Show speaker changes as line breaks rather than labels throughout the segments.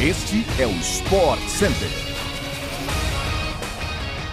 Este é o Sport Center.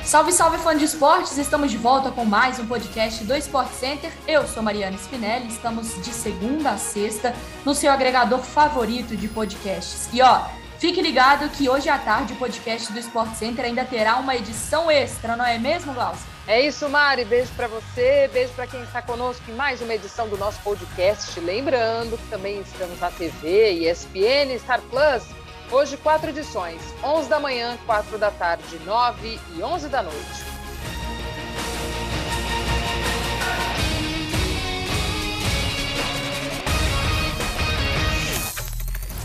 Salve, salve fã de esportes! Estamos de volta com mais um podcast do Sport Center. Eu sou Mariana Spinelli, estamos de segunda a sexta no seu agregador favorito de podcasts. E ó, fique ligado que hoje à tarde o podcast do Sport Center ainda terá uma edição extra, não é mesmo, Glaucio?
É isso, Mari. Beijo para você, beijo para quem está conosco em mais uma edição do nosso podcast. Lembrando que também estamos na TV, ESPN, Star Plus. Hoje, quatro edições: 11 da manhã, 4 da tarde, 9 e 11 da noite.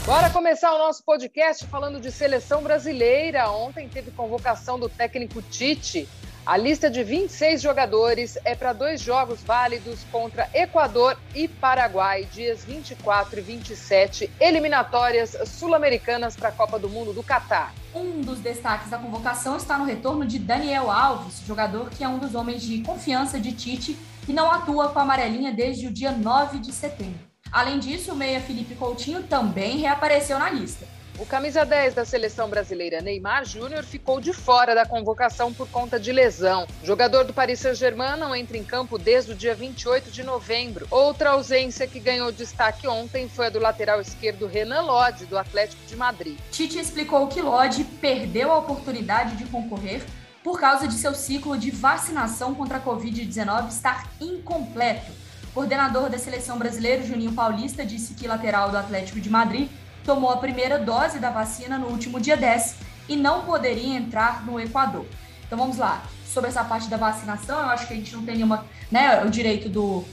Bora começar o nosso podcast falando de seleção brasileira. Ontem teve convocação do técnico Tite a lista de 26 jogadores é para dois jogos válidos contra Equador e Paraguai, dias 24 e 27, eliminatórias sul-americanas para a Copa do Mundo do Catar.
Um dos destaques da convocação está no retorno de Daniel Alves, jogador que é um dos homens de confiança de Tite e não atua com a amarelinha desde o dia 9 de setembro. Além disso, o meia Felipe Coutinho também reapareceu na lista.
O camisa 10 da seleção brasileira, Neymar Júnior, ficou de fora da convocação por conta de lesão. O jogador do Paris Saint-Germain não entra em campo desde o dia 28 de novembro. Outra ausência que ganhou destaque ontem foi a do lateral esquerdo Renan Lodge, do Atlético de Madrid.
Tite explicou que Lodge perdeu a oportunidade de concorrer por causa de seu ciclo de vacinação contra a Covid-19 estar incompleto. O coordenador da seleção brasileira, Juninho Paulista, disse que lateral do Atlético de Madrid tomou a primeira dose da vacina no último dia 10 e não poderia entrar no Equador. Então vamos lá. Sobre essa parte da vacinação, eu acho que a gente não tem nenhuma, né, o direito do,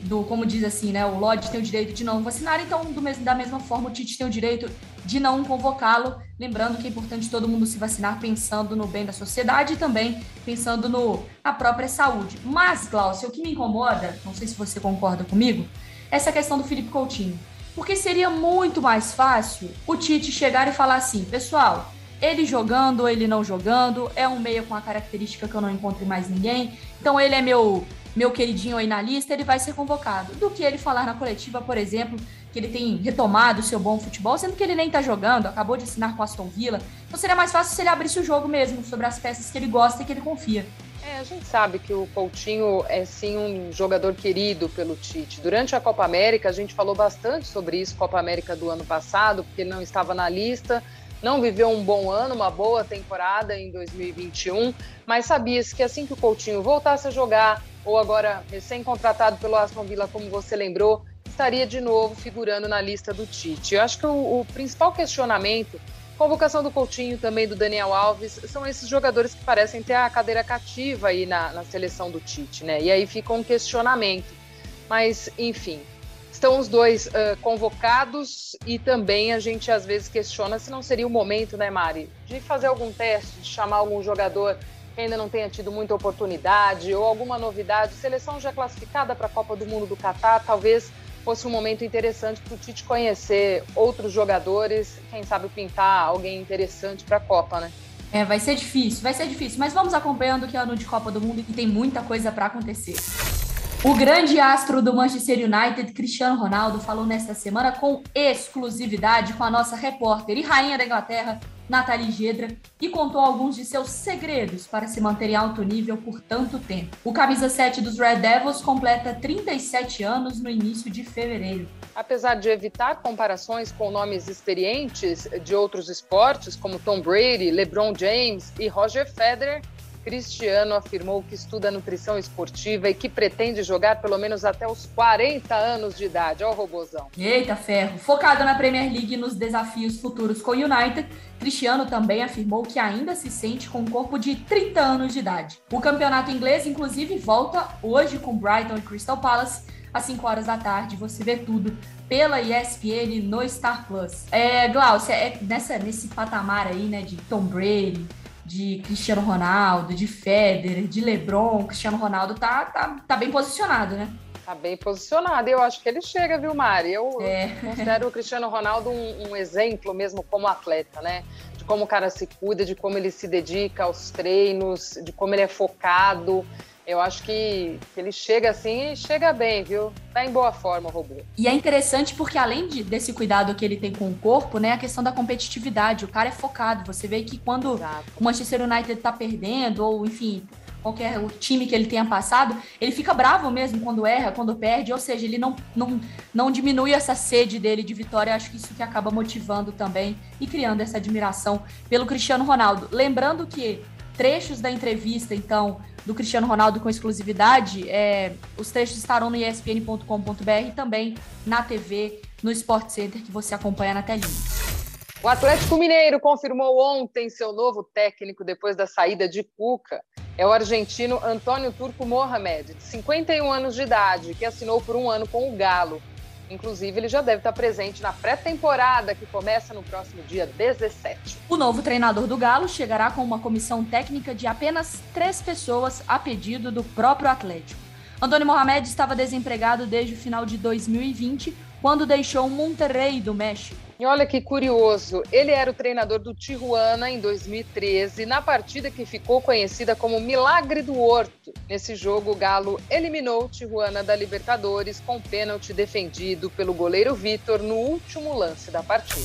do como diz assim, né, o Lodge tem o direito de não vacinar, então do mesmo, da mesma forma o Tite tem o direito de não convocá-lo, lembrando que é importante todo mundo se vacinar pensando no bem da sociedade e também pensando no, na própria saúde. Mas, Glaucio, o que me incomoda, não sei se você concorda comigo, essa questão do Felipe Coutinho. Porque seria muito mais fácil o Tite chegar e falar assim, pessoal, ele jogando ou ele não jogando, é um meia com a característica que eu não encontro mais ninguém, então ele é meu meu queridinho aí na lista, ele vai ser convocado. Do que ele falar na coletiva, por exemplo, que ele tem retomado o seu bom futebol, sendo que ele nem tá jogando, acabou de assinar com Aston Villa. Então seria mais fácil se ele abrisse o jogo mesmo, sobre as peças que ele gosta e que ele confia.
É, a gente sabe que o Coutinho é sim um jogador querido pelo Tite. Durante a Copa América, a gente falou bastante sobre isso, Copa América do ano passado, porque ele não estava na lista, não viveu um bom ano, uma boa temporada em 2021, mas sabia-se que assim que o Coutinho voltasse a jogar, ou agora recém-contratado pelo Aston Villa, como você lembrou, estaria de novo figurando na lista do Tite. Eu acho que o, o principal questionamento Convocação do Coutinho, também do Daniel Alves, são esses jogadores que parecem ter a cadeira cativa aí na, na seleção do Tite, né? E aí fica um questionamento. Mas, enfim, estão os dois uh, convocados e também a gente às vezes questiona se não seria o momento, né, Mari, de fazer algum teste, de chamar algum jogador que ainda não tenha tido muita oportunidade ou alguma novidade. Seleção já classificada para a Copa do Mundo do Catar, talvez fosse um momento interessante para o Tite conhecer outros jogadores, quem sabe pintar alguém interessante para a Copa, né?
É, vai ser difícil, vai ser difícil, mas vamos acompanhando que é ano de Copa do Mundo e tem muita coisa para acontecer. O grande astro do Manchester United, Cristiano Ronaldo, falou nesta semana com exclusividade com a nossa repórter e rainha da Inglaterra, Nathalie Gedra, e contou alguns de seus segredos para se manter em alto nível por tanto tempo. O camisa 7 dos Red Devils completa 37 anos no início de fevereiro.
Apesar de evitar comparações com nomes experientes de outros esportes, como Tom Brady, LeBron James e Roger Federer, Cristiano afirmou que estuda nutrição esportiva e que pretende jogar pelo menos até os 40 anos de idade. Olha o robozão.
Eita ferro! Focado na Premier League e nos desafios futuros com o United, Cristiano também afirmou que ainda se sente com um corpo de 30 anos de idade. O campeonato inglês, inclusive, volta hoje com Brighton e Crystal Palace às 5 horas da tarde. Você vê tudo pela ESPN no Star Plus. É, Glaucia, é nessa, nesse patamar aí, né, de Tom Brady, de Cristiano Ronaldo, de Federer, de LeBron, Cristiano Ronaldo tá, tá, tá bem posicionado, né?
Tá bem posicionado. Eu acho que ele chega, viu, Mari? Eu é. considero o Cristiano Ronaldo um, um, exemplo mesmo como atleta, né? De como o cara se cuida, de como ele se dedica aos treinos, de como ele é focado. Eu acho que, ele chega assim e chega bem, viu? Tá em boa forma o robô.
E é interessante porque, além de, desse cuidado que ele tem com o corpo, né, a questão da competitividade. O cara é focado. Você vê que quando Exato. o Manchester United tá perdendo, ou enfim, qualquer o time que ele tenha passado, ele fica bravo mesmo quando erra, quando perde, ou seja, ele não, não, não diminui essa sede dele de vitória. Acho que isso que acaba motivando também e criando essa admiração pelo Cristiano Ronaldo. Lembrando que trechos da entrevista, então, do Cristiano Ronaldo com exclusividade, é, os trechos estarão no espn.com.br e também na TV, no Sport Center, que você acompanha na telinha.
O Atlético Mineiro confirmou ontem seu novo técnico depois da saída de Cuca. É o argentino Antônio Turco Mohamed, de 51 anos de idade, que assinou por um ano com o Galo. Inclusive, ele já deve estar presente na pré-temporada, que começa no próximo dia 17.
O novo treinador do Galo chegará com uma comissão técnica de apenas três pessoas a pedido do próprio Atlético. Antônio Mohamed estava desempregado desde o final de 2020, quando deixou Monterrey do México.
E olha que curioso, ele era o treinador do Tijuana em 2013, na partida que ficou conhecida como Milagre do Horto. Nesse jogo, o Galo eliminou o Tijuana da Libertadores com pênalti defendido pelo goleiro Vitor no último lance da partida.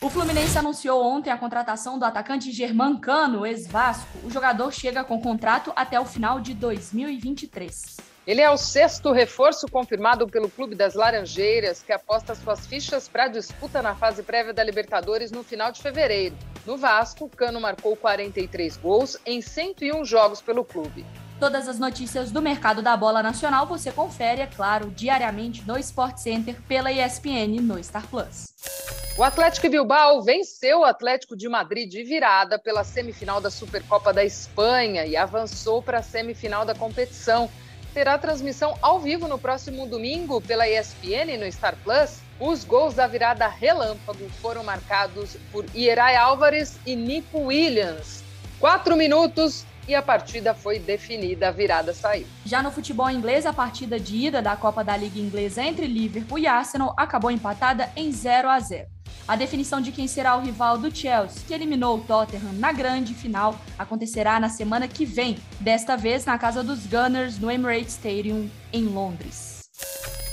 O Fluminense anunciou ontem a contratação do atacante Germancano, ex-Vasco. O jogador chega com contrato até o final de 2023.
Ele é o sexto reforço confirmado pelo Clube das Laranjeiras, que aposta suas fichas para a disputa na fase prévia da Libertadores no final de fevereiro. No Vasco, Cano marcou 43 gols em 101 jogos pelo clube.
Todas as notícias do mercado da bola nacional você confere, é claro, diariamente no Sport Center pela ESPN no Star Plus.
O Atlético Bilbao venceu o Atlético de Madrid de virada pela semifinal da Supercopa da Espanha e avançou para a semifinal da competição terá transmissão ao vivo no próximo domingo pela ESPN no Star Plus. Os gols da virada relâmpago foram marcados por Ierai Álvares e Nico Williams. Quatro minutos e a partida foi definida, a virada saiu.
Já no futebol inglês, a partida de ida da Copa da Liga Inglesa entre Liverpool e Arsenal acabou empatada em 0 a 0. A definição de quem será o rival do Chelsea, que eliminou o Tottenham na grande final, acontecerá na semana que vem, desta vez na casa dos Gunners no Emirates Stadium, em Londres.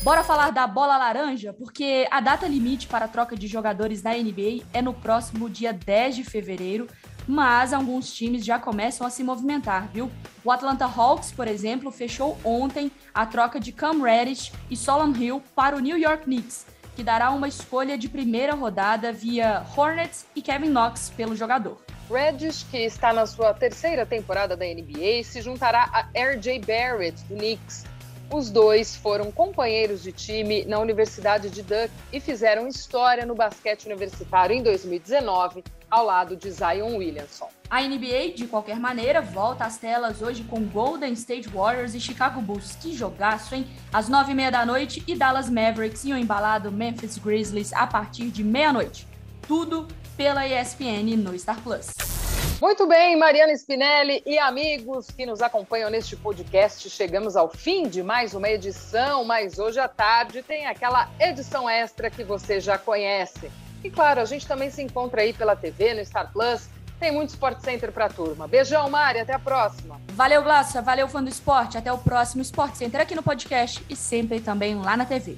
Bora falar da bola laranja, porque a data limite para a troca de jogadores na NBA é no próximo dia 10 de fevereiro, mas alguns times já começam a se movimentar, viu? O Atlanta Hawks, por exemplo, fechou ontem a troca de Cam Reddish e Solon Hill para o New York Knicks, que dará uma escolha de primeira rodada via Hornets e Kevin Knox pelo jogador.
Reddish, que está na sua terceira temporada da NBA, se juntará a R.J. Barrett, do Knicks. Os dois foram companheiros de time na Universidade de Duke e fizeram história no basquete universitário em 2019, ao lado de Zion Williamson.
A NBA, de qualquer maneira, volta às telas hoje com Golden State Warriors e Chicago Bulls. Que jogaço, hein? Às nove e meia da noite e Dallas Mavericks e o embalado Memphis Grizzlies a partir de meia-noite. Tudo pela ESPN no Star Plus.
Muito bem, Mariana Spinelli e amigos que nos acompanham neste podcast, chegamos ao fim de mais uma edição, mas hoje à tarde tem aquela edição extra que você já conhece. E claro, a gente também se encontra aí pela TV, no Star Plus. Tem muito Sport Center pra turma. Beijão, Mari, até a próxima.
Valeu, Glácia, valeu, fã do esporte. Até o próximo Sport Center aqui no podcast e sempre também lá na TV.